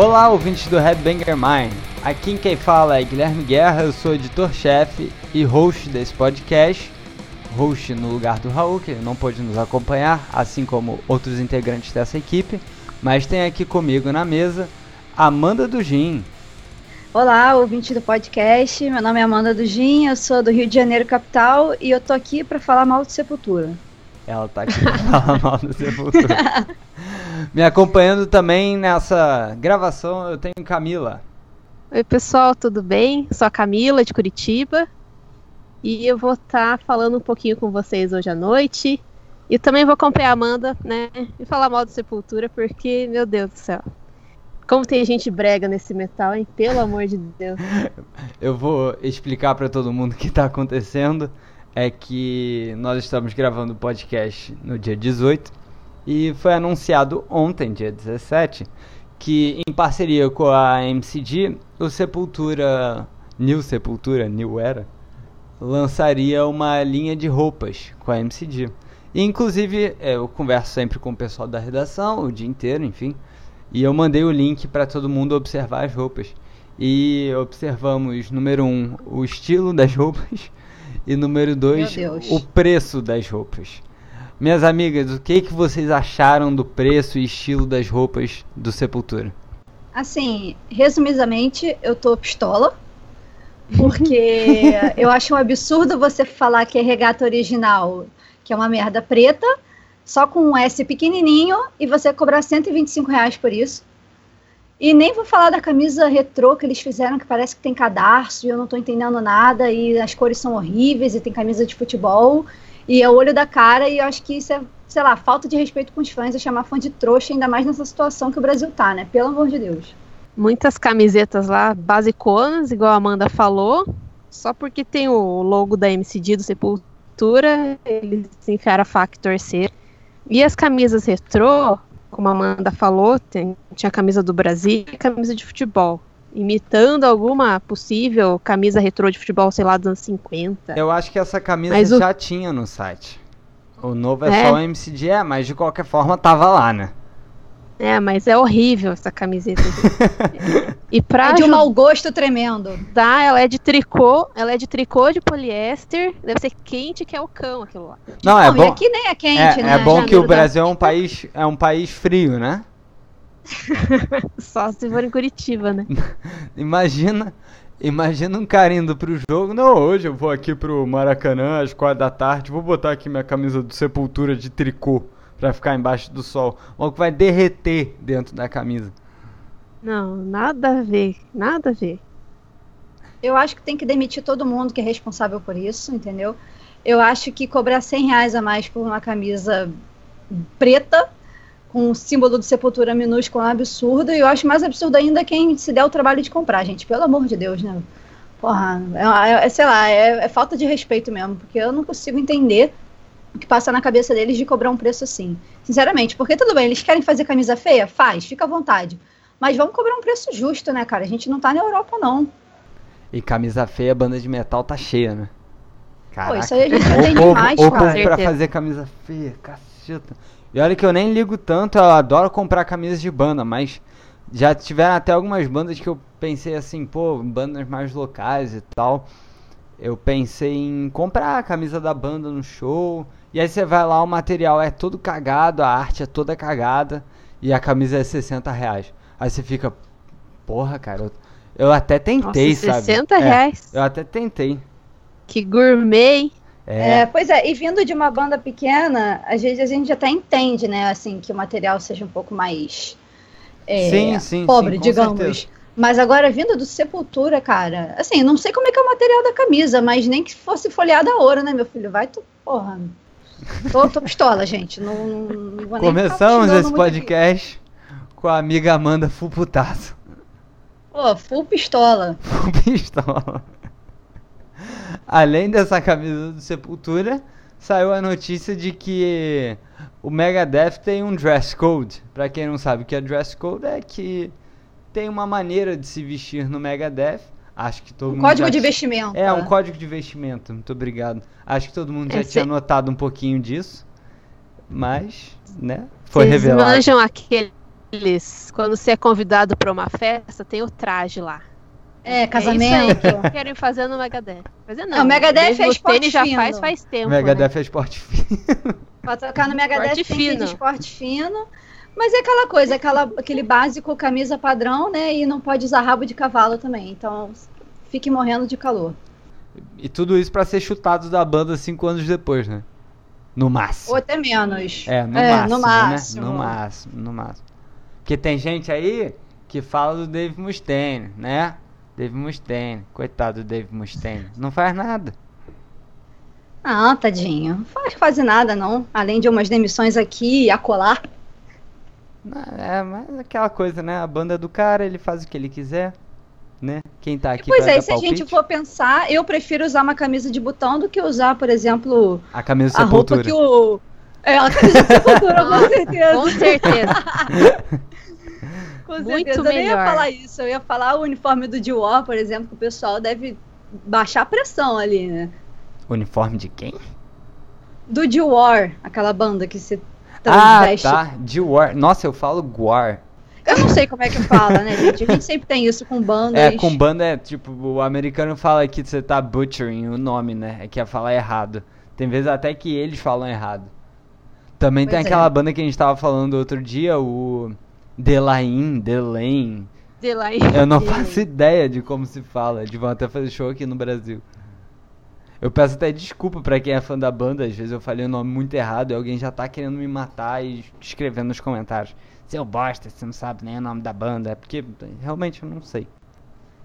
Olá, ouvintes do Headbanger Mind. Aqui quem fala é Guilherme Guerra, eu sou editor-chefe e host desse podcast. Host no lugar do Raul, que não pôde nos acompanhar, assim como outros integrantes dessa equipe. Mas tem aqui comigo na mesa Amanda do Gin. Olá, ouvinte do podcast. Meu nome é Amanda do Gin, eu sou do Rio de Janeiro, capital, e eu tô aqui para falar mal de Sepultura. Ela tá aqui pra falar mal do Sepultura. Me acompanhando também nessa gravação eu tenho Camila. Oi, pessoal, tudo bem? Sou a Camila de Curitiba e eu vou estar tá falando um pouquinho com vocês hoje à noite. E também vou acompanhar a Amanda, né? E falar mal do Sepultura, porque, meu Deus do céu. Como tem gente brega nesse metal, hein? Pelo amor de Deus. eu vou explicar para todo mundo o que tá acontecendo. É que nós estamos gravando o podcast no dia 18 e foi anunciado ontem, dia 17, que em parceria com a MCD, o Sepultura, New Sepultura, New Era, lançaria uma linha de roupas com a MCD. E, inclusive, é, eu converso sempre com o pessoal da redação, o dia inteiro, enfim. E eu mandei o link para todo mundo observar as roupas. E observamos, número um, o estilo das roupas. E número dois, o preço das roupas. Minhas amigas, o que, que vocês acharam do preço e estilo das roupas do Sepultura? Assim, resumidamente, eu tô pistola. Porque eu acho um absurdo você falar que é regata original, que é uma merda preta, só com um S pequenininho, e você cobrar 125 reais por isso. E nem vou falar da camisa retrô que eles fizeram, que parece que tem cadarço, e eu não tô entendendo nada, e as cores são horríveis, e tem camisa de futebol. E é o olho da cara, e eu acho que isso é, sei lá, falta de respeito com os fãs, é chamar fã de trouxa, ainda mais nessa situação que o Brasil tá, né? Pelo amor de Deus. Muitas camisetas lá, basiconas, igual a Amanda falou, só porque tem o logo da MCD do Sepultura, eles enfiaram a faca e torcer. E as camisas retrô, como a Amanda falou, tem, tinha a camisa do Brasil e camisa de futebol imitando alguma possível camisa retrô de futebol, sei lá, dos anos 50. Eu acho que essa camisa mas já o... tinha no site. O novo é, é, só o MCD, é, mas de qualquer forma tava lá, né? É, mas é horrível essa camiseta. e pra é de um mau gosto tremendo. Tá, ela é de tricô, ela é de tricô de poliéster, deve ser quente que é o cão aquilo lá. Não, é bom. aqui nem é quente, é, né? É bom que o Brasil é um país é um país frio, né? Só se for em Curitiba, né? imagina, imagina um cara indo pro jogo. Não, hoje eu vou aqui pro Maracanã às quatro da tarde. Vou botar aqui minha camisa do Sepultura de tricô pra ficar embaixo do sol. O que vai derreter dentro da camisa. Não, nada a ver, nada a ver. Eu acho que tem que demitir todo mundo que é responsável por isso, entendeu? Eu acho que cobrar 100 reais a mais por uma camisa preta com o símbolo de sepultura minúsculo é um absurdo, e eu acho mais absurdo ainda quem se der o trabalho de comprar, gente. Pelo amor de Deus, né? Porra, é, é, é sei lá, é, é, falta de respeito mesmo, porque eu não consigo entender o que passa na cabeça deles de cobrar um preço assim. Sinceramente, porque tudo bem, eles querem fazer camisa feia? Faz, fica à vontade. Mas vamos cobrar um preço justo, né, cara? A gente não tá na Europa, não. E camisa feia, banda de metal tá cheia, né? Caraca. Pô, isso aí a gente já tem demais, cara. Ou pra fazer camisa feia, caceta. E olha que eu nem ligo tanto, eu adoro comprar camisas de banda, mas já tiveram até algumas bandas que eu pensei assim, pô, bandas mais locais e tal. Eu pensei em comprar a camisa da banda no show. E aí você vai lá, o material é todo cagado, a arte é toda cagada. E a camisa é 60 reais. Aí você fica, porra, cara, eu, eu até tentei, Nossa, sabe? 60 é, reais? eu até tentei. Que gourmet, é. é. pois é, e vindo de uma banda pequena, às vezes a gente até entende, né, assim, que o material seja um pouco mais é, sim, sim, pobre, sim, digamos. Certeza. Mas agora, vindo do Sepultura, cara, assim, não sei como é que é o material da camisa, mas nem que fosse folheada a ouro, né, meu filho? Vai tu, porra. Tô, tô pistola, gente. Não, não vou Começamos esse podcast com a amiga Amanda full putaço. Pô, full pistola. Full pistola. Além dessa camisa do Sepultura, saiu a notícia de que o Megadeth tem um dress code. Para quem não sabe o que é dress code, é que tem uma maneira de se vestir no Megadeth. Acho que todo um mundo código já... de vestimento. É, um código de vestimento. Muito obrigado. Acho que todo mundo já tinha notado um pouquinho disso. Mas, né? Foi Vocês revelado. manjam aquele eles, quando você é convidado para uma festa, tem o traje lá. É, É casamento. isso aí que querem fazer no Megadeth. Fazer não. Não, o Megadeth é esporte tênis já fino. faz faz tempo. Megadeth né? é esporte fino. Pra tocar no Megadeth Esporte tem que ir de fino. esporte fino. Mas é aquela coisa, aquela, aquele básico camisa padrão, né? E não pode usar rabo de cavalo também. Então, fique morrendo de calor. E tudo isso pra ser chutado da banda cinco anos depois, né? No máximo. Ou até menos. É, no É, máximo, no máximo. né? No máximo, no máximo. Porque tem gente aí que fala do Dave Mustaine, né? Dave Mustaine, coitado do Dave Mustaine. Não faz nada. Ah, tadinho. Não faz quase nada, não. Além de umas demissões aqui e acolá. Não, É, mas aquela coisa, né? A banda é do cara, ele faz o que ele quiser, né? Quem tá aqui Pois é, se a gente for pensar, eu prefiro usar uma camisa de botão do que usar, por exemplo, A camisa a roupa Sepultura. que o. É, a camisa de sepultura, com certeza. Com certeza. Com Muito certeza. Eu nem ia melhor. falar isso. Eu ia falar o uniforme do Dior, por exemplo, que o pessoal deve baixar a pressão ali, né? Uniforme de quem? Do Dior, aquela banda que se Ah, transveste. tá. De War. Nossa, eu falo Guar. Eu não sei como é que fala, né, gente? A gente sempre tem isso com bandas. É, com banda é tipo, o americano fala que você tá butchering o nome, né? É que é falar errado. Tem vezes até que eles falam errado. Também tem Pois é. aquela banda que a gente tava falando outro dia, o Delain, Delain. De lá em- Eu não faço ideia de como se fala. Eles vão até fazer show aqui no Brasil. Eu peço até desculpa pra quem é fã da banda, às vezes eu falei o nome muito errado e alguém já tá querendo me matar e escrevendo nos comentários. Seu bosta, você não sabe nem o nome da banda. É porque realmente eu não sei.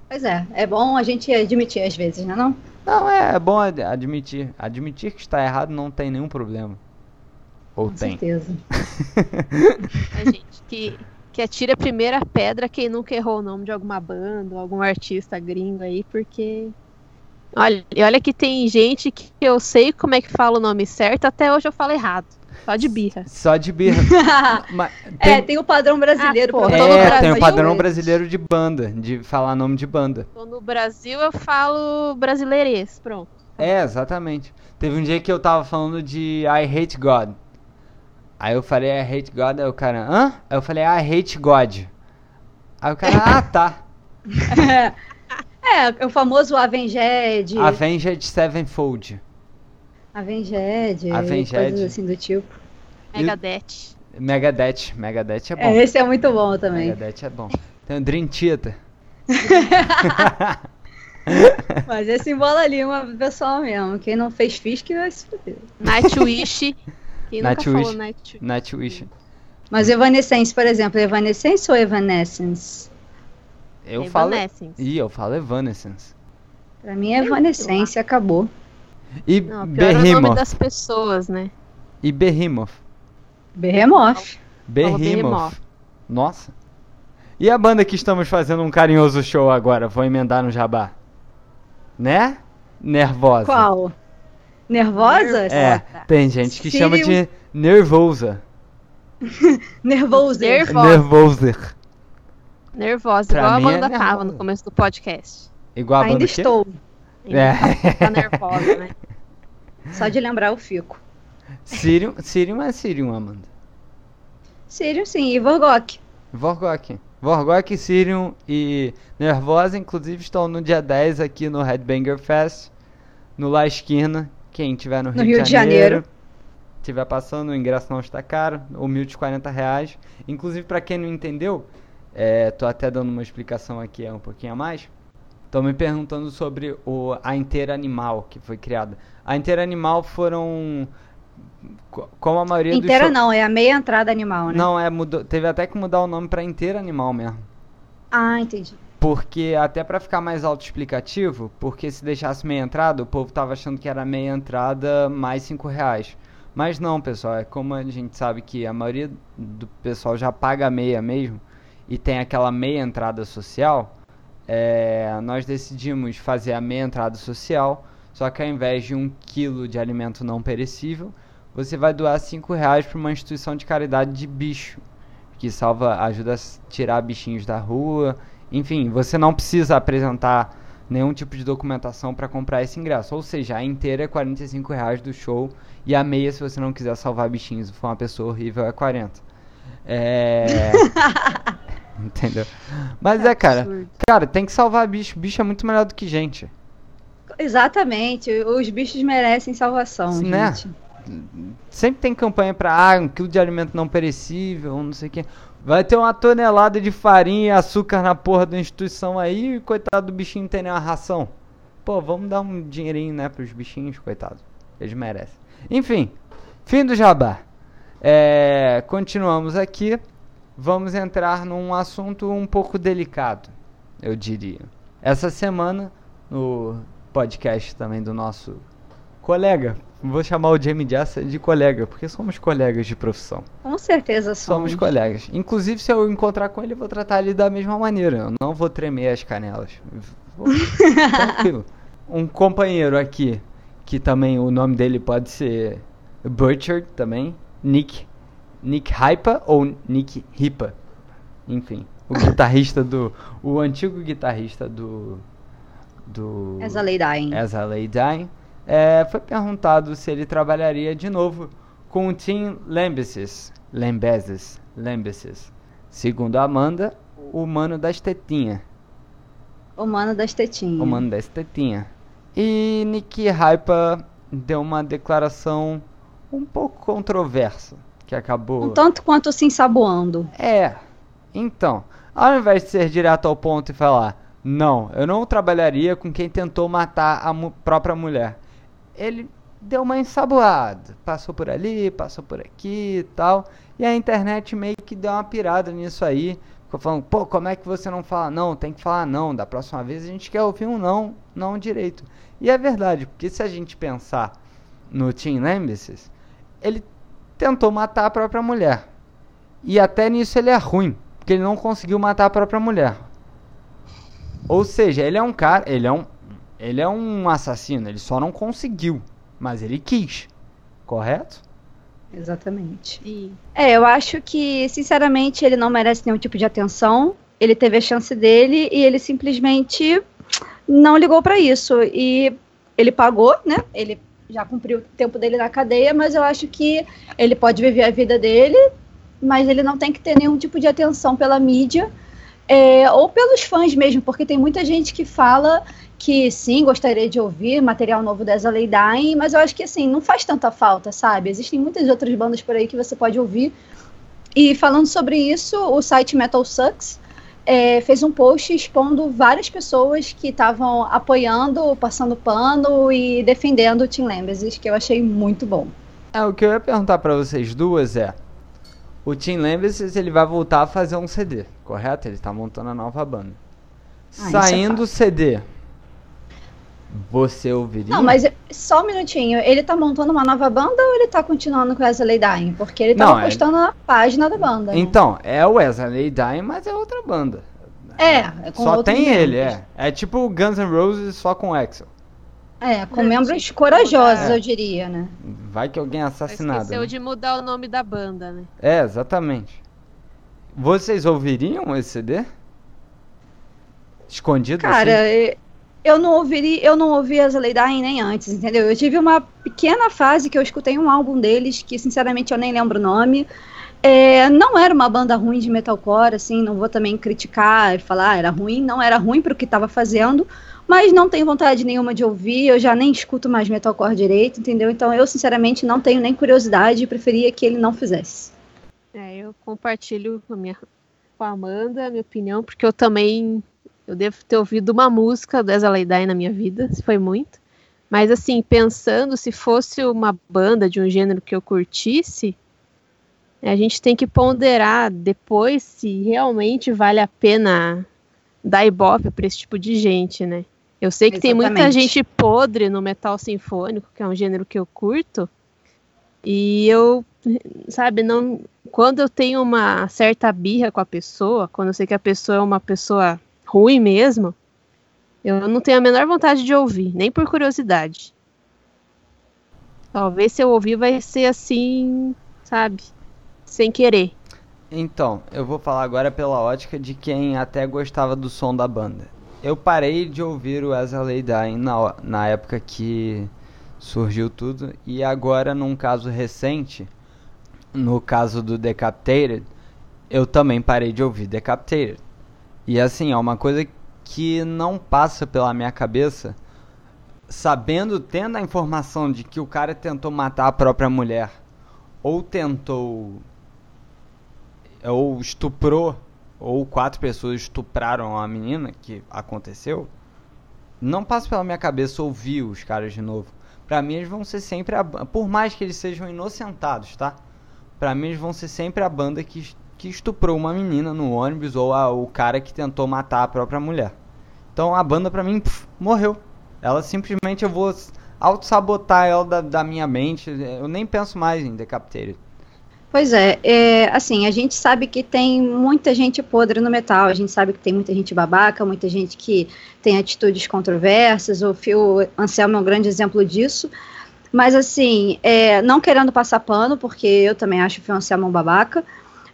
Pois é, é bom a gente admitir às vezes, né não? Não, é, é bom ad- admitir. Admitir que está errado não tem nenhum problema. Ou Com tem. certeza. É, gente, que, que atira a primeira pedra quem nunca errou o nome de alguma banda, ou algum artista gringo aí, porque. Olha, e olha que tem gente que eu sei como é que fala o nome certo, até hoje eu falo errado. Só de birra. Só de birra. Mas É, tem, tem o padrão brasileiro. Ah, pô, tô é, todo tem Brasil. o padrão Brasil. brasileiro de banda, de falar nome de banda. Então, no Brasil eu falo brasileirês, pronto. É, exatamente. Teve um dia que eu tava falando de I hate God. Aí eu falei I hate God, aí o cara, hã? Aí eu falei I hate God. Aí o cara, ah tá. É, o famoso Avenged, Avenged Sevenfold. Avenged, Avenged. coisas assim do tipo. Megadeth. Megadeth. Megadeth é bom. É, esse é muito bom também. Megadeth é bom. Tem o Dream Theater. Mas esse embola Lima, pessoal mesmo. Quem não fez Fisk vai se fuder. Nightwish. Quem nunca Nightwish. falou Nightwish? Mas Evanescence, por exemplo, Evanescence ou Evanescence? Eu falo. Evanescence. Ih, eu falo Evanescence. Pra mim, Evanescence acabou. E Não, pior é o nome Behemoth. das pessoas, né? E Behemoth. Behemoth. Behemoth. Behemoth. Nossa. E a banda que estamos fazendo um carinhoso show agora? Vou emendar no jabá. Né? Nervosa. Qual? Nervosa? É, tem gente que chama de nervosa. Nervoso. Nervosa. Nervoser. Nervosa, Pra igual a mim é Amanda tava nervosa. no começo do podcast. Igual a Ainda banda que? estou. É. Tá nervosa, né? Só de lembrar eu fico. Sirium, Sirium é Sirium, Amanda. Sirius sim, e Vorgok. Vorgok. Vorgok, Sirium e Nervosa, inclusive, estão no dia 10 aqui no Headbanger Fest, no La Esquina. Quem tiver no Rio, Rio de Janeiro. tiver passando, o ingresso não está caro, humilde 40 reais. Inclusive, para quem não entendeu, é, tô até dando uma explicação aqui é um pouquinho a mais. Estão me perguntando sobre o, a Inteira Animal que foi criada. A Inteira Animal foram. co- Como a maioria Inteira show- não, é a meia entrada animal, né? Não, é, mudou, teve até que mudar o nome pra Inteira Animal mesmo. Ah, entendi. Porque, até pra ficar mais autoexplicativo, porque se deixasse meia entrada, o povo tava achando que era meia entrada mais 5 reais. Mas não, pessoal, é como a gente sabe que a maioria do pessoal já paga meia mesmo, e tem aquela meia entrada social, é, nós decidimos fazer a meia entrada social, só que ao invés de um quilo de alimento não perecível, você vai doar 5 reais para uma instituição de caridade de bicho, que salva, ajuda a tirar bichinhos da rua. Enfim, você não precisa apresentar nenhum tipo de documentação para comprar esse ingresso. Ou seja, a inteira é 45 reais do show e a meia, se você não quiser salvar bichinhos e for uma pessoa horrível, é 40. É. Entendeu? Mas é, cara. absurdo. Cara, tem que salvar bicho. Bicho é muito melhor do que gente. Exatamente, os bichos merecem salvação, Né? gente. Sempre tem campanha pra ah, um quilo de alimento não perecível, não sei o que. Vai ter uma tonelada de farinha e açúcar na porra da instituição aí e coitado do bichinho não tem nenhuma ração. Pô, vamos dar um dinheirinho, né, pros bichinhos, coitado. Eles merecem. Enfim, fim do jabá. É, continuamos aqui. Vamos entrar num assunto um pouco delicado, eu diria. Essa semana, no podcast também do nosso colega, vou chamar o Jamie Jassa de colega, porque somos colegas de profissão. Com certeza Somos somos. colegas. Inclusive, se eu encontrar com ele, eu vou tratar ele da mesma maneira. Eu não vou tremer as canelas. Vou- Tranquilo. Um companheiro aqui, que também o nome dele pode ser Butcher também. Nick. Nick Hypa ou Nick Ripa. Enfim. O guitarrista do. O antigo guitarrista do. Do. As a lei dying. As a Lay Dying, é, foi perguntado se ele trabalharia de novo com o Tim Lambesis. Lambesis. Lambesis. Segundo a Amanda, o mano das tetinhas. O mano das tetinhas. O mano das tetinhas. E Nick Hypa deu uma declaração um pouco controversa. Que acabou. Um tanto quanto se ensaboando. É. Então, ao invés de ser direto ao ponto e falar, não, eu não trabalharia com quem tentou matar a própria mulher. Ele deu uma ensaboada. Passou por ali, passou por aqui e tal. E a internet meio que deu uma pirada nisso aí. Ficou falando, pô, como é que você não fala não? Tem que falar não. Da próxima vez a gente quer ouvir um não, não direito. E é verdade, porque se a gente pensar no Tim Lambesis, ele tentou matar a própria mulher. E até nisso ele é ruim, porque ele não conseguiu matar a própria mulher. Ou seja, ele é um cara, ele é um ele é um assassino, ele só não conseguiu, mas ele quis. Correto? Exatamente. E É, eu acho que, sinceramente, ele não merece nenhum tipo de atenção. Ele teve a chance dele e ele simplesmente não ligou pra isso. E ele pagou, né? Ele já cumpriu o tempo dele na cadeia, mas eu acho que ele pode viver a vida dele, mas ele não tem que ter nenhum tipo de atenção pela mídia. é, ou pelos fãs mesmo, porque tem muita gente que fala que sim, gostaria de ouvir material novo Lay Dying, mas eu acho que assim, não faz tanta falta, sabe? Existem muitas outras bandas por aí que você pode ouvir. E falando sobre isso, o site Metal Sucks é, fez um post expondo várias pessoas que estavam apoiando, passando pano e defendendo o Tim Lambesis, que eu achei muito bom. É, o que eu ia perguntar pra vocês duas é: o Tim Lambesis ele vai voltar a fazer um CD, correto? Ele tá montando a nova banda. Ah, é Saindo o CD, você ouviria? Não, mas só um minutinho, ele tá montando uma nova banda ou ele tá continuando com essa Lay Dying? Porque ele tava Não, é- postando na página da banda. né? Então, é o Wesley Dying, mas é outra banda. É, é com só tem ele, é. É tipo o Guns N' Roses só com Axel. É, com membros corajosos, É. eu diria, né? Vai que alguém é assassinado. esqueceu né? de mudar o nome da banda, né? É, exatamente. Vocês ouviriam esse CD? Escondido Cara, assim? Eu não ouvi, eu não ouvi as Lay Dying nem antes, entendeu? Eu tive uma pequena fase que eu escutei um álbum deles, que sinceramente eu nem lembro o nome. É, não era uma banda ruim de metalcore, assim, não vou também criticar e falar ah, era ruim, não era ruim pro que tava fazendo, mas não tenho vontade nenhuma de ouvir, eu já nem escuto mais metalcore direito, entendeu? Então eu sinceramente não tenho nem curiosidade e preferia que ele não fizesse. É, eu compartilho com a, minha, com a Amanda a minha opinião, porque eu também eu devo ter ouvido uma música do Lay Dying na minha vida, se foi muito. Mas assim, pensando se fosse uma banda de um gênero que eu curtisse, a gente tem que ponderar depois se realmente vale a pena dar ibope para esse tipo de gente, né? Eu sei que tem muita Exatamente. gente podre no metal sinfônico, que é um gênero que eu curto, e eu, sabe, não. Quando eu tenho uma certa birra com a pessoa, quando eu sei que a pessoa é uma pessoa ruim mesmo, eu não tenho a menor vontade de ouvir, nem por curiosidade. Talvez se eu ouvir vai ser assim, sabe? Sem querer. Então, eu vou falar agora pela ótica de quem até gostava do som da banda. Eu parei de ouvir o Wesley Dying na, na época que surgiu tudo, e agora, num caso recente, no caso do Decapitated, eu também parei de ouvir Decapitated. E assim, é uma coisa que não passa pela minha cabeça, sabendo, tendo a informação de que o cara tentou matar a própria mulher, ou tentou, ou estuprou, ou quatro pessoas estupraram a menina, que aconteceu, não passa pela minha cabeça ouvir os caras de novo. Pra mim eles vão ser sempre a por mais que eles sejam inocentados, tá? Pra mim eles vão ser sempre a banda que, que estuprou uma menina no ônibus ou a, o cara que tentou matar a própria mulher. Então a banda pra mim pff, morreu. Ela simplesmente eu vou auto-sabotar ela da, da, minha mente. Eu nem penso mais em Decapitated. Pois é, é, assim, a gente sabe que tem muita gente podre no metal, a gente sabe que tem muita gente babaca, muita gente que tem atitudes controversas, o Phil Anselmo é um grande exemplo disso, mas assim, é, não querendo passar pano, porque eu também acho o Phil Anselmo um babaca,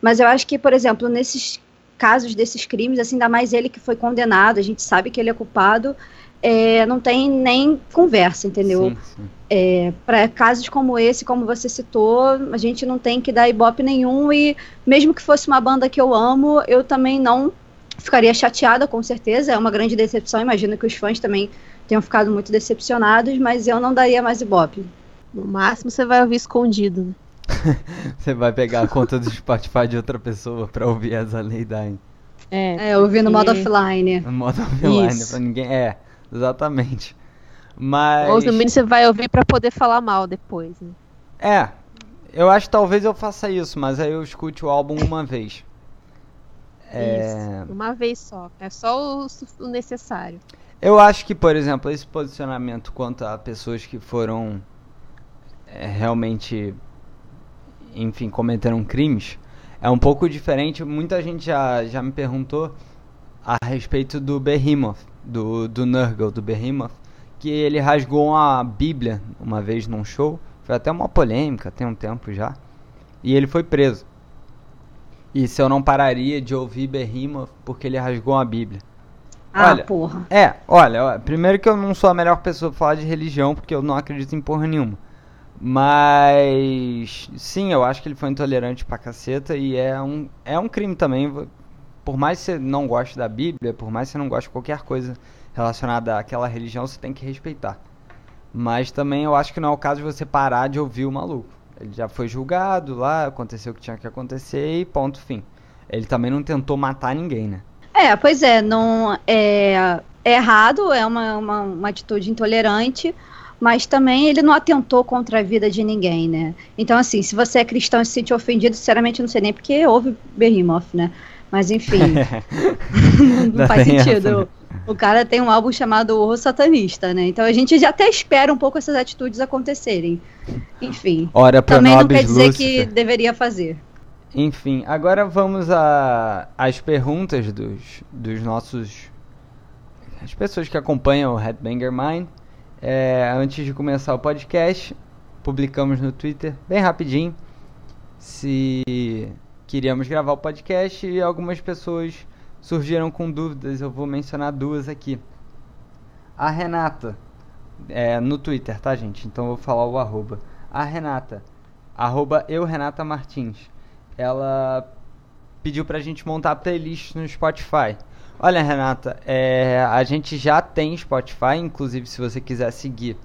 mas eu acho que, por exemplo, nesses casos desses crimes, assim, ainda mais ele que foi condenado, a gente sabe que ele é culpado, é, não tem nem conversa, entendeu? É, para casos como esse, como você citou, a gente não tem que dar ibope nenhum e mesmo que fosse uma banda que eu amo, eu também não ficaria chateada, com certeza, é uma grande decepção, imagino que os fãs também tenham ficado muito decepcionados, mas eu não daria mais ibope. No máximo você vai ouvir escondido, né? você vai pegar a conta do Spotify de outra pessoa para ouvir as Lei Dying. É, é ouvir no modo offline. No modo offline, Isso. pra ninguém. É, exatamente. Mas. Ou no mínimo você vai ouvir para poder falar mal depois. Né? É. Eu acho que talvez eu faça isso, mas aí eu escute o álbum uma vez. É... Isso, uma vez só. É só o, o necessário. Eu acho que, por exemplo, esse posicionamento quanto a pessoas que foram é, realmente, enfim, cometeram crimes, é um pouco diferente. Muita gente já, já me perguntou a respeito do Behemoth, do, do Nurgle, do Behemoth, que ele rasgou a Bíblia uma vez num show. Foi até uma polêmica, tem um tempo já. E ele foi preso. E se eu não pararia de ouvir Behemoth porque ele rasgou a Bíblia. Ah, olha, porra. É, olha, primeiro que eu não sou a melhor pessoa pra falar de religião, porque eu não acredito em porra nenhuma. Mas sim, eu acho que ele foi intolerante pra caceta e é um, é um crime também. Por mais que você não goste da Bíblia, por mais que você não goste de qualquer coisa relacionada àquela religião, você tem que respeitar. Mas também eu acho que não é o caso de você parar de ouvir o maluco. Ele já foi julgado lá, aconteceu o que tinha que acontecer e ponto fim. Ele também não tentou matar ninguém, né? É, pois é, não é, é errado, é uma, uma, uma atitude intolerante, mas também ele não atentou contra a vida de ninguém, né? Então, assim, se você é cristão e se sente ofendido, sinceramente, não sei nem porque houve Behemoth, né? Mas enfim, não, não faz sentido. O cara tem um álbum chamado O Satanista, né? Então a gente já até espera um pouco essas atitudes acontecerem. Enfim. Ora também não quer dizer Lúcifer. que deveria fazer. Enfim, agora vamos às perguntas dos, dos nossos. as pessoas que acompanham o Headbanger Mind. É, antes de começar o podcast, publicamos no Twitter, bem rapidinho, se queríamos gravar o podcast e algumas pessoas surgiram com dúvidas. Eu vou mencionar duas aqui. A Renata, é, no Twitter, tá, gente? Então eu vou falar o arroba. A Renata, arroba eu Renata Martins ela pediu pra gente montar playlist no Spotify. Olha, Renata, é, a gente já tem Spotify, inclusive se você quiser seguir,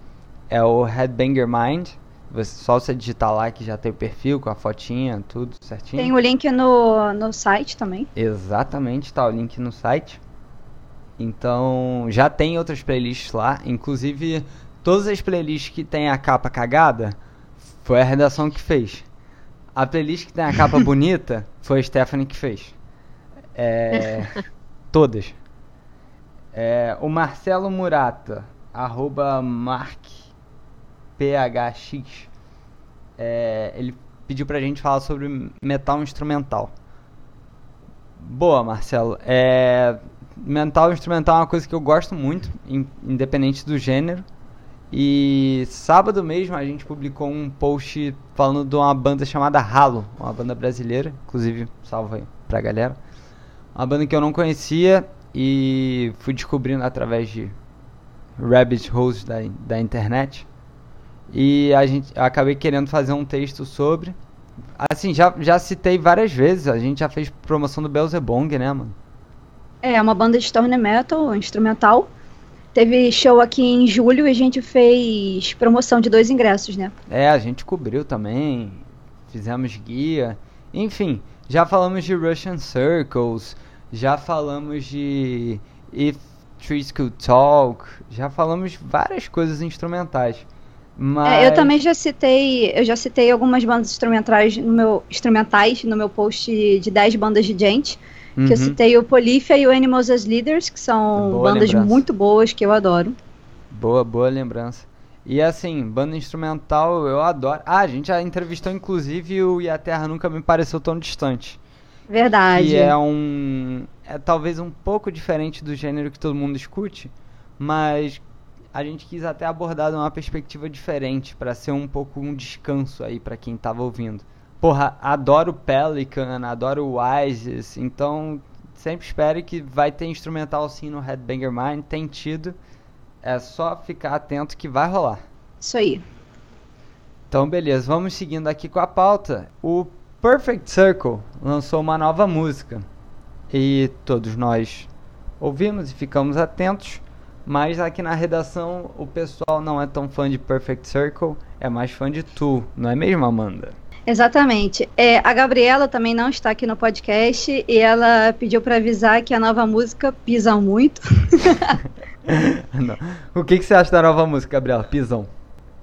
é o Headbanger Mind. Você, só você digitar lá que já tem o perfil com a fotinha, tudo certinho. Tem o link no, no site também. Exatamente, tá o link no site. Então, já tem outras playlists lá, inclusive todas as playlists que tem a capa cagada foi a redação que fez. A playlist que tem a capa bonita foi a Stephanie que fez. É, todas. É, o Marcelo Murata, arroba markphx, é, ele pediu pra gente falar sobre metal instrumental. Boa, Marcelo. É, metal instrumental é uma coisa que eu gosto muito, independente do gênero. E sábado mesmo a gente publicou um post falando de uma banda chamada Halo, uma banda brasileira, inclusive salve aí pra galera. Uma banda que eu não conhecia e fui descobrindo através de rabbit holes da, da internet. E a gente acabei querendo fazer um texto sobre Assim, já, já citei várias vezes. A gente já fez promoção do Belzebong, né, mano? É, uma banda de stoner metal, instrumental. Teve show aqui em julho e a gente fez promoção de dois ingressos, né? É, a gente cobriu também. Fizemos guia. Enfim, já falamos de Russian Circles. Já falamos de If Trees Could Talk. Já falamos várias coisas instrumentais. Mas... É, eu também já citei, eu já citei algumas bandas instrumentais no meu, instrumentais no meu post de 10 bandas de gente. Uhum. Que eu citei o Polífia e o Animals as Leaders, que são Boa bandas lembrança. muito boas que eu adoro. Boa, boa lembrança. E assim, banda instrumental eu adoro. Ah, a gente já entrevistou inclusive o E a Terra Nunca Me Pareceu Tão Distante. Verdade. Que é um. É talvez um pouco diferente do gênero que todo mundo escute, mas a gente quis até abordar de uma perspectiva diferente, pra ser um pouco um descanso aí pra quem tava ouvindo. Porra, adoro Pelican, adoro Wises, então sempre espere que vai ter instrumental sim no Headbanger Mind, tem tido. É só ficar atento que vai rolar. Isso aí. Então, beleza, vamos seguindo aqui com a pauta. O Perfect Circle lançou uma nova música e todos nós ouvimos e ficamos atentos, mas aqui na redação o pessoal não é tão fã de Perfect Circle, é mais fã de Tu, não é mesmo, Amanda? Exatamente. É, a Gabriela também não está aqui no podcast e ela pediu para avisar que a nova música pisa muito. O que, que você acha da nova música, Gabriela? Pisão.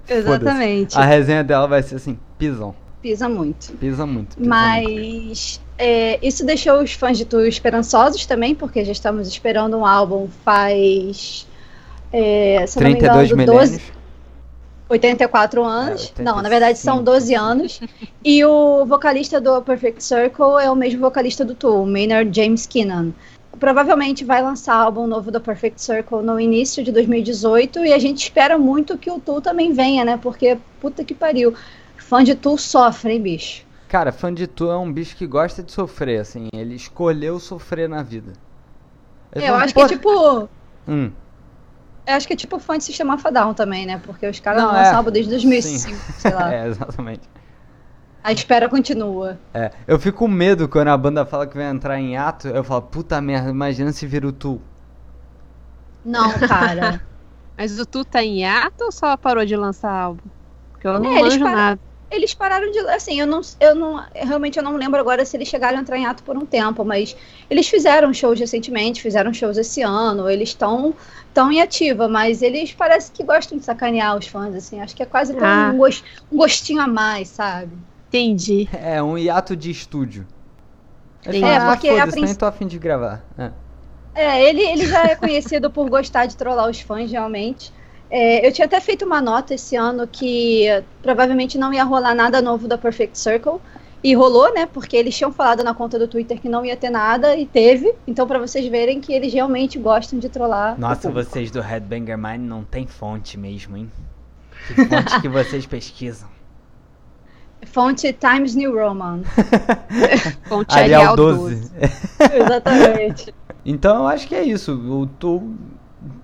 Exatamente. A resenha dela vai ser assim: pisão. Pisa muito. Pisa muito. pisa muito. Mas é, isso deixou os fãs de Tu esperançosos também, porque já estamos esperando um álbum faz. É, se eu não me 32 engano, milênios. 12, 84 anos. É, não, na verdade são 85. 12 anos. e o vocalista do Perfect Circle é o mesmo vocalista do Tu, o Maynard James Keenan. Provavelmente vai lançar álbum novo do Perfect Circle no início de 2018 e a gente espera muito que o Tu também venha, né? Porque puta que pariu. Fã de Tu sofre, hein, bicho? Cara, fã de Tu é um bicho que gosta de sofrer, assim. Ele escolheu sofrer na vida. Ele É, eu acho que "Pô, é tipo. Hum, Eu acho que é tipo fã de Sistema Fadal também, né? Porque os caras Não, não lançam é. álbum desde 2005, Sim. sei lá. É, exatamente. A espera continua. É, eu fico com medo quando a banda fala que vai entrar em ato. Eu falo, puta merda, imagina se vira o Tu. Não, cara. Mas o Tu tá em ato ou só parou de lançar álbum? Porque eu não É, manjo param- nada. Eles pararam de. Assim, eu não, eu não. Realmente eu não lembro agora se eles chegaram a entrar em ato por um tempo, mas eles fizeram shows recentemente, fizeram shows esse ano, eles estão tão em ativa, mas eles parece que gostam de sacanear os fãs, assim. Acho que é quase Ah. um, gos- um gostinho a mais, sabe? Entendi. É, um hiato de estúdio. Ele É, ah, porque a foda-se, nem princ- tô afim de gravar. É. É, ele, ele já é conhecido por gostar de trollar os fãs, realmente. É, eu tinha até feito uma nota esse ano que eh, provavelmente não ia rolar nada novo da Perfect Circle. E rolou, né? Porque eles tinham falado na conta do Twitter que não ia ter nada e teve. Então, pra vocês verem que eles realmente gostam de trollar. Nossa, vocês do Headbanger Mind não tem fonte mesmo, hein? Que fonte que vocês pesquisam? Fonte Times New Roman. Fonte Arial Arial 12. 12. Exatamente. Então eu acho que é isso. O Tu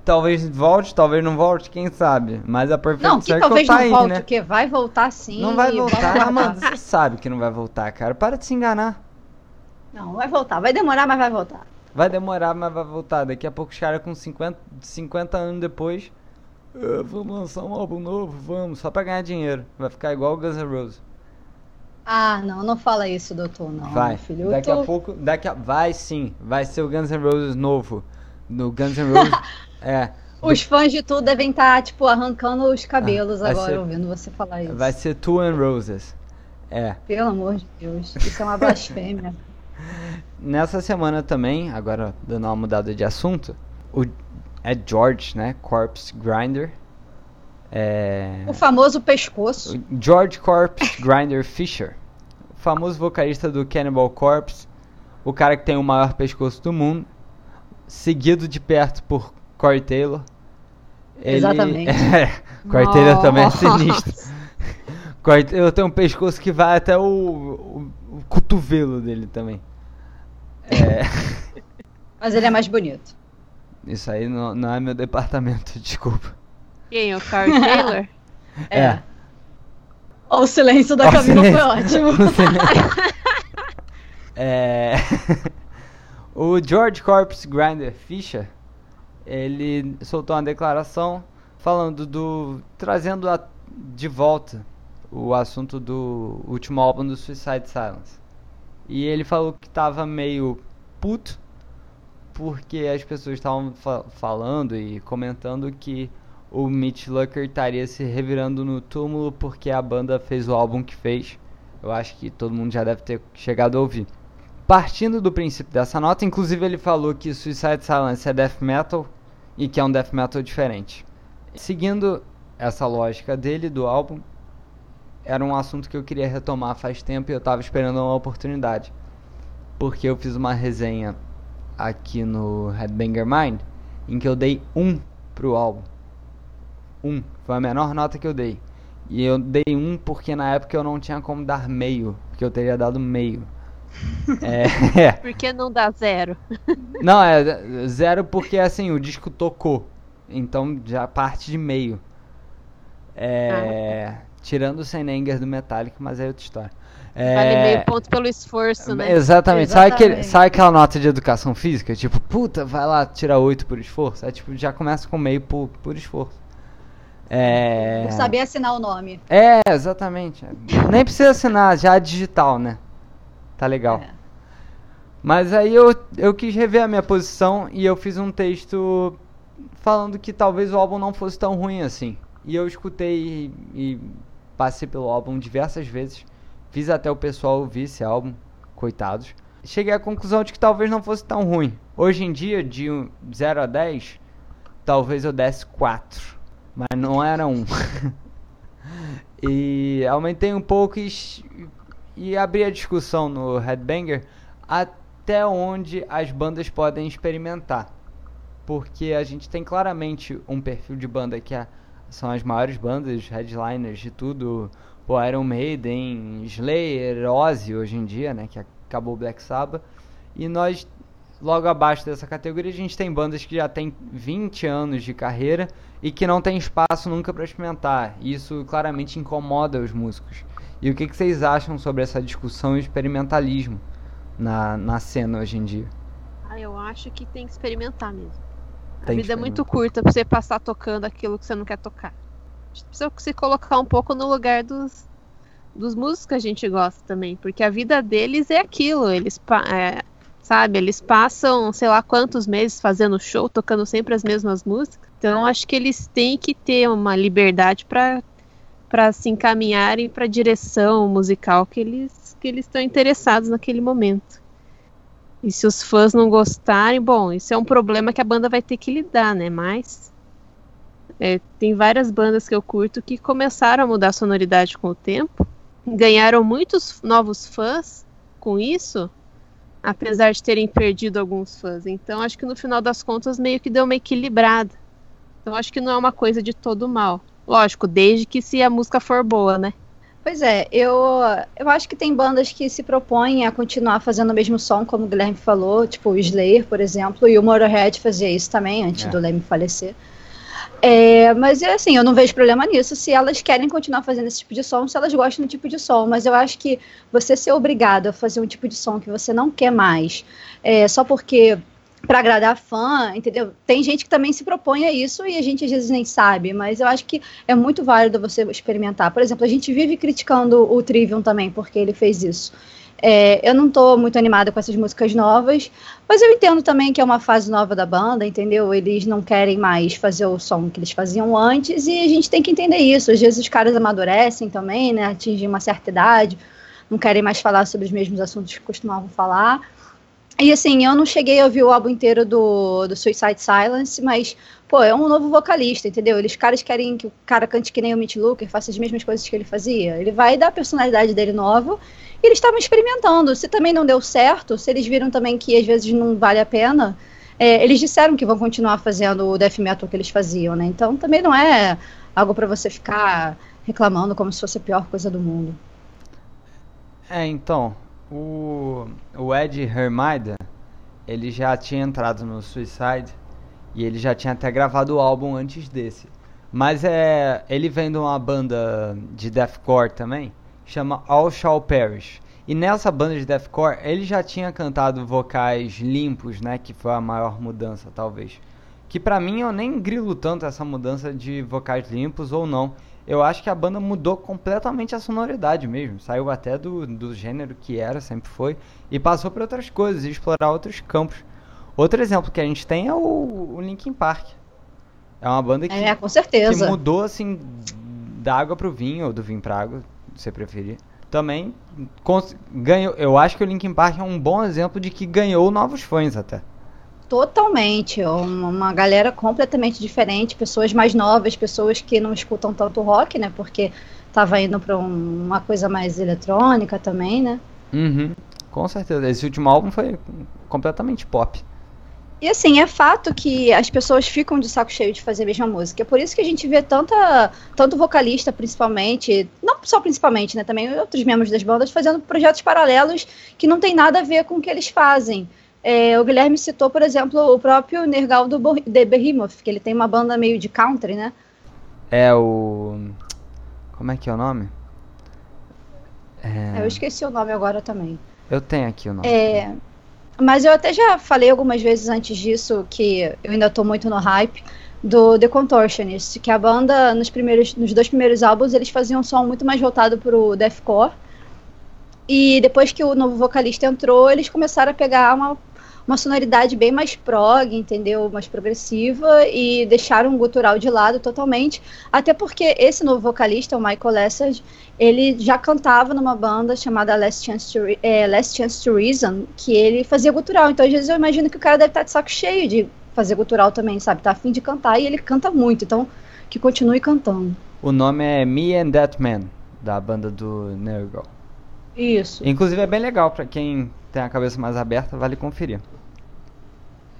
talvez volte, talvez não volte, quem sabe. Mas a Perfect Não, que Circle talvez tá não aí, volte, né? porque vai voltar sim. Não vai voltar, vamos Amanda, aguardar. você sabe que não vai voltar, cara. Para de se enganar. Não, vai voltar. Vai demorar, mas vai voltar. Vai demorar, mas vai voltar. Daqui a pouco os caras com 50, 50 anos depois. "Ah, vamos lançar um álbum novo, vamos, só pra ganhar dinheiro. Vai ficar igual o Guns N' Roses. Ah, não, não fala isso, doutor, não. vai. filho. Daqui tô- a pouco. Daqui a, vai sim. Vai ser o Guns N' Roses novo. No Guns N' Roses. é. Os fãs de tudo devem estar, tipo, arrancando os cabelos Ah, agora ser- ouvindo você falar isso. Vai ser Two and Roses. É. Pelo amor de Deus. Isso é uma blasfêmia. Nessa semana também, agora dando uma mudada de assunto, o é George, né? Corpse Grinder. É. O famoso pescoço. George Corpse Grinder Fisher. Famoso vocalista do Cannibal Corpse. O cara que tem o maior pescoço do mundo. Seguido de perto por Corey Taylor. Ele- Exatamente. É, Corey Taylor também é sinistro. Taylor tem um pescoço que vai até o, o- o cotovelo dele também. É. Mas ele é mais bonito. Isso aí não, não é meu departamento, desculpa. Quem? O Carl Taylor? É. O silêncio da Camila foi ótimo. é... o George Corpus Grinder Fisher, ele soltou uma declaração falando do trazendo a, de volta o assunto do último álbum do Suicide Silence. E ele falou que tava meio puto porque as pessoas estavam fa falando e comentando que o Mitch Lucker estaria se revirando no túmulo porque a banda fez o álbum que fez. Eu acho que todo mundo já deve ter chegado a ouvir. Partindo do princípio dessa nota, inclusive ele falou que Suicide Silence é death metal e que é um death metal diferente. Seguindo essa lógica dele do álbum, era um assunto que eu queria retomar faz tempo e eu estava esperando uma oportunidade. Porque eu fiz uma resenha aqui no Headbanger Mind em que eu dei um pro álbum. Um. Foi a menor nota que eu dei. E eu dei um porque na época eu não tinha como dar meio. Porque eu teria dado meio. É, é. Por que não dá zero? Não, é zero porque assim, o disco tocou. Então já parte de meio. É, ah. Tirando o Senenger do Metallica, mas é outra história. É... Vale meio ponto pelo esforço, né? Exatamente. Exatamente. Sabe, aquele, sabe aquela nota de educação física? Tipo, puta, vai lá, tira 8 por esforço. É tipo, já começa com meio por, por esforço. É... Por saber assinar o nome. É, exatamente. Nem precisa assinar, já é digital, né? Tá legal. É. Mas aí eu, eu quis rever a minha posição e eu fiz um texto falando que talvez o álbum não fosse tão ruim assim. E eu escutei e, e passei pelo álbum diversas vezes. Fiz até o pessoal ouvir esse álbum, coitados. Cheguei à conclusão de que talvez não fosse tão ruim. Hoje em dia, de 0 a 10, talvez eu desse 4 mas não era um. e aumentei um pouco e, e abri a discussão no Headbanger até onde as bandas podem experimentar. Porque a gente tem claramente um perfil de banda que é, são as maiores bandas, headliners de tudo. O Iron Maiden, Slayer, Ozzy hoje em dia, né? Que acabou o Black Sabbath. E nós Logo abaixo dessa categoria, a gente tem bandas que já têm 20 anos de carreira e que não tem espaço nunca para experimentar. Isso claramente incomoda os músicos. E o que, que vocês acham sobre essa discussão e experimentalismo na, na cena hoje em dia? Ah, eu acho que tem que experimentar mesmo. A vida é muito curta para você passar tocando aquilo que você não quer tocar. A gente precisa se colocar um pouco no lugar dos, dos músicos que a gente gosta também, porque a vida deles é aquilo. Eles é, sabe? Eles passam, sei lá quantos meses fazendo show, tocando sempre as mesmas músicas. Então acho que eles têm que ter uma liberdade para para se encaminharem para a direção musical que eles que eles estão interessados naquele momento. E se os fãs não gostarem, bom, isso é um problema que a banda vai ter que lidar, né? Mas é, tem várias bandas que eu curto que começaram a mudar a sonoridade com o tempo, ganharam muitos novos fãs com isso, apesar de terem perdido alguns fãs. Então acho que no final das contas meio que deu uma equilibrada. Então acho que não é uma coisa de todo mal. Lógico, desde que se a música for boa, né? Pois é, eu, eu acho que tem bandas que se propõem a continuar fazendo o mesmo som, como o Guilherme falou, tipo o Slayer, por exemplo, e o Motorhead fazia isso também, antes é. do Leme falecer. É, mas é assim, eu não vejo problema nisso se elas querem continuar fazendo esse tipo de som, se elas gostam do tipo de som. Mas eu acho que você ser obrigado a fazer um tipo de som que você não quer mais, é, só porque para agradar fã, entendeu? Tem gente que também se propõe a isso e a gente às vezes nem sabe, mas eu acho que é muito válido você experimentar. Por exemplo, a gente vive criticando o Trivium também porque ele fez isso. É, eu não estou muito animada com essas músicas novas, mas eu entendo também que é uma fase nova da banda, entendeu? Eles não querem mais fazer o som que eles faziam antes e a gente tem que entender isso. Às vezes os caras amadurecem também, né? Atingem uma certa idade, não querem mais falar sobre os mesmos assuntos que costumavam falar. E assim, eu não cheguei a ouvir o álbum inteiro do, do Suicide Silence, mas, pô, é um novo vocalista, entendeu? Eles caras querem que o cara cante que nem o Mitch Looker, faça as mesmas coisas que ele fazia. Ele vai dar a personalidade dele nova e eles estavam experimentando. Se também não deu certo, se eles viram também que às vezes não vale a pena, é, eles disseram que vão continuar fazendo o death metal que eles faziam, né? Então também não é algo para você ficar reclamando como se fosse a pior coisa do mundo. É, então, o, o Ed Hermida, ele já tinha entrado no Suicide e ele já tinha até gravado o álbum antes desse. Mas é, ele vem de uma banda de deathcore também, chama All Shall Perish. E nessa banda de deathcore, ele já tinha cantado vocais limpos, né, que foi a maior mudança, talvez. Que pra mim eu nem grilo tanto essa mudança de vocais limpos ou não. Eu acho que a banda mudou completamente a sonoridade mesmo. Saiu até do, do gênero que era, sempre foi, e passou para outras coisas, e explorar outros campos. Outro exemplo que a gente tem é o, o Linkin Park. É uma banda que, é, com certeza. que mudou assim da água pro vinho, ou do vinho pra água, se você preferir. Também ganhou. Eu acho que o Linkin Park é um bom exemplo de que ganhou novos fãs até. Totalmente, uma galera completamente diferente, pessoas mais novas, pessoas que não escutam tanto rock, né? Porque tava indo para um, uma coisa mais eletrônica também, né? Uhum, com certeza. Esse último álbum foi completamente pop. E assim, é fato que as pessoas ficam de saco cheio de fazer a mesma música. É por isso que a gente vê tanta, tanto vocalista, principalmente, não só principalmente, né? Também outros membros das bandas fazendo projetos paralelos que não tem nada a ver com o que eles fazem. É, o Guilherme citou, por exemplo, o próprio Nergal do The Behemoth, que ele tem uma banda meio de country, né? É o. Como é que é o nome? É... Eu esqueci o nome agora também. Eu tenho aqui o nome. É... Mas eu até já falei algumas vezes antes disso que eu ainda tô muito no hype do The Contortionist, que a banda nos primeiros, nos dois primeiros álbuns eles faziam um som muito mais voltado pro deathcore. E depois que o novo vocalista entrou, eles começaram a pegar uma uma sonoridade bem mais prog, entendeu? Mais progressiva e deixaram o gutural de lado totalmente. Até porque esse novo vocalista, o Michael Lessard, ele já cantava numa banda chamada Last Chance to, é, Last Chance to Reason, que ele fazia gutural. Então, às vezes, eu imagino que o cara deve estar de saco cheio de fazer gutural também, sabe? Tá afim de cantar e ele canta muito. Então, que continue cantando. O nome é Me and That Man, da banda do Nergal. Isso. Inclusive é bem legal para quem tem a cabeça mais aberta, vale conferir.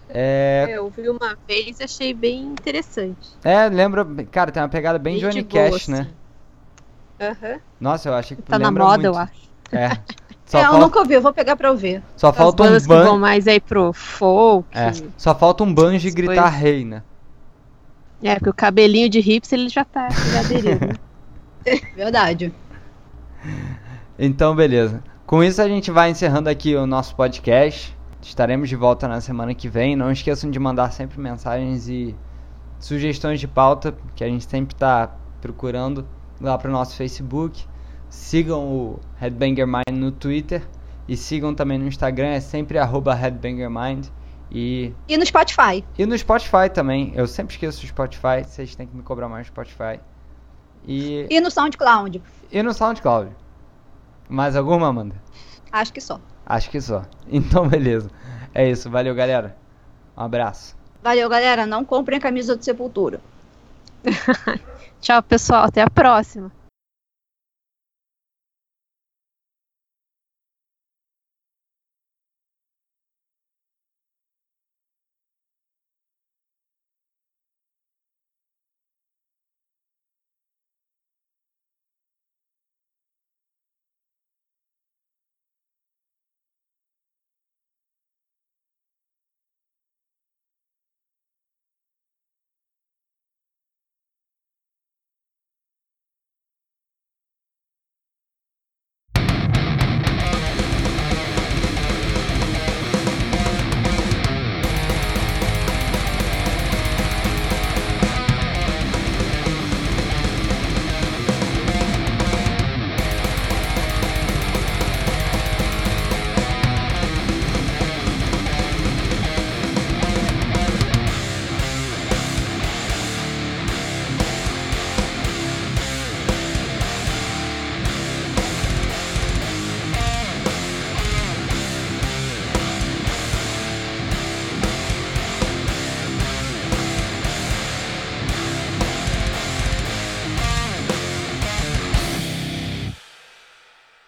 É... é... Eu ouvi uma vez e achei bem interessante. É, lembra. Cara, tem uma pegada bem, bem Johnny Cash, assim. né? Uhum. Nossa, eu acho que. Tá na moda, muito. eu acho. É. Só é, falta... eu nunca ouvi, eu vou pegar pra ouvir. Só As falta um banjo. que vão mais aí pro folk. É. Só falta um banjo e gritar coisas. rei, né? É, porque o cabelinho de hips ele já tá já aderido. Né? Verdade. Então, beleza. Com isso a gente vai encerrando aqui o nosso podcast. Estaremos de volta na semana que vem. Não esqueçam de mandar sempre mensagens e sugestões de pauta que a gente sempre está procurando lá para o nosso Facebook. Sigam o Headbanger Mind no Twitter e sigam também no Instagram, é sempre @headbangermind e e no Spotify. E no Spotify também. Eu sempre esqueço o Spotify, vocês têm que me cobrar mais no Spotify. E E no SoundCloud. E no SoundCloud. Mais alguma, Amanda? Acho que só. Acho que só. Então, beleza. É isso. Valeu, galera. Um abraço. Valeu, galera. Não comprem a camisa do Sepultura. Tchau, pessoal. Até a próxima.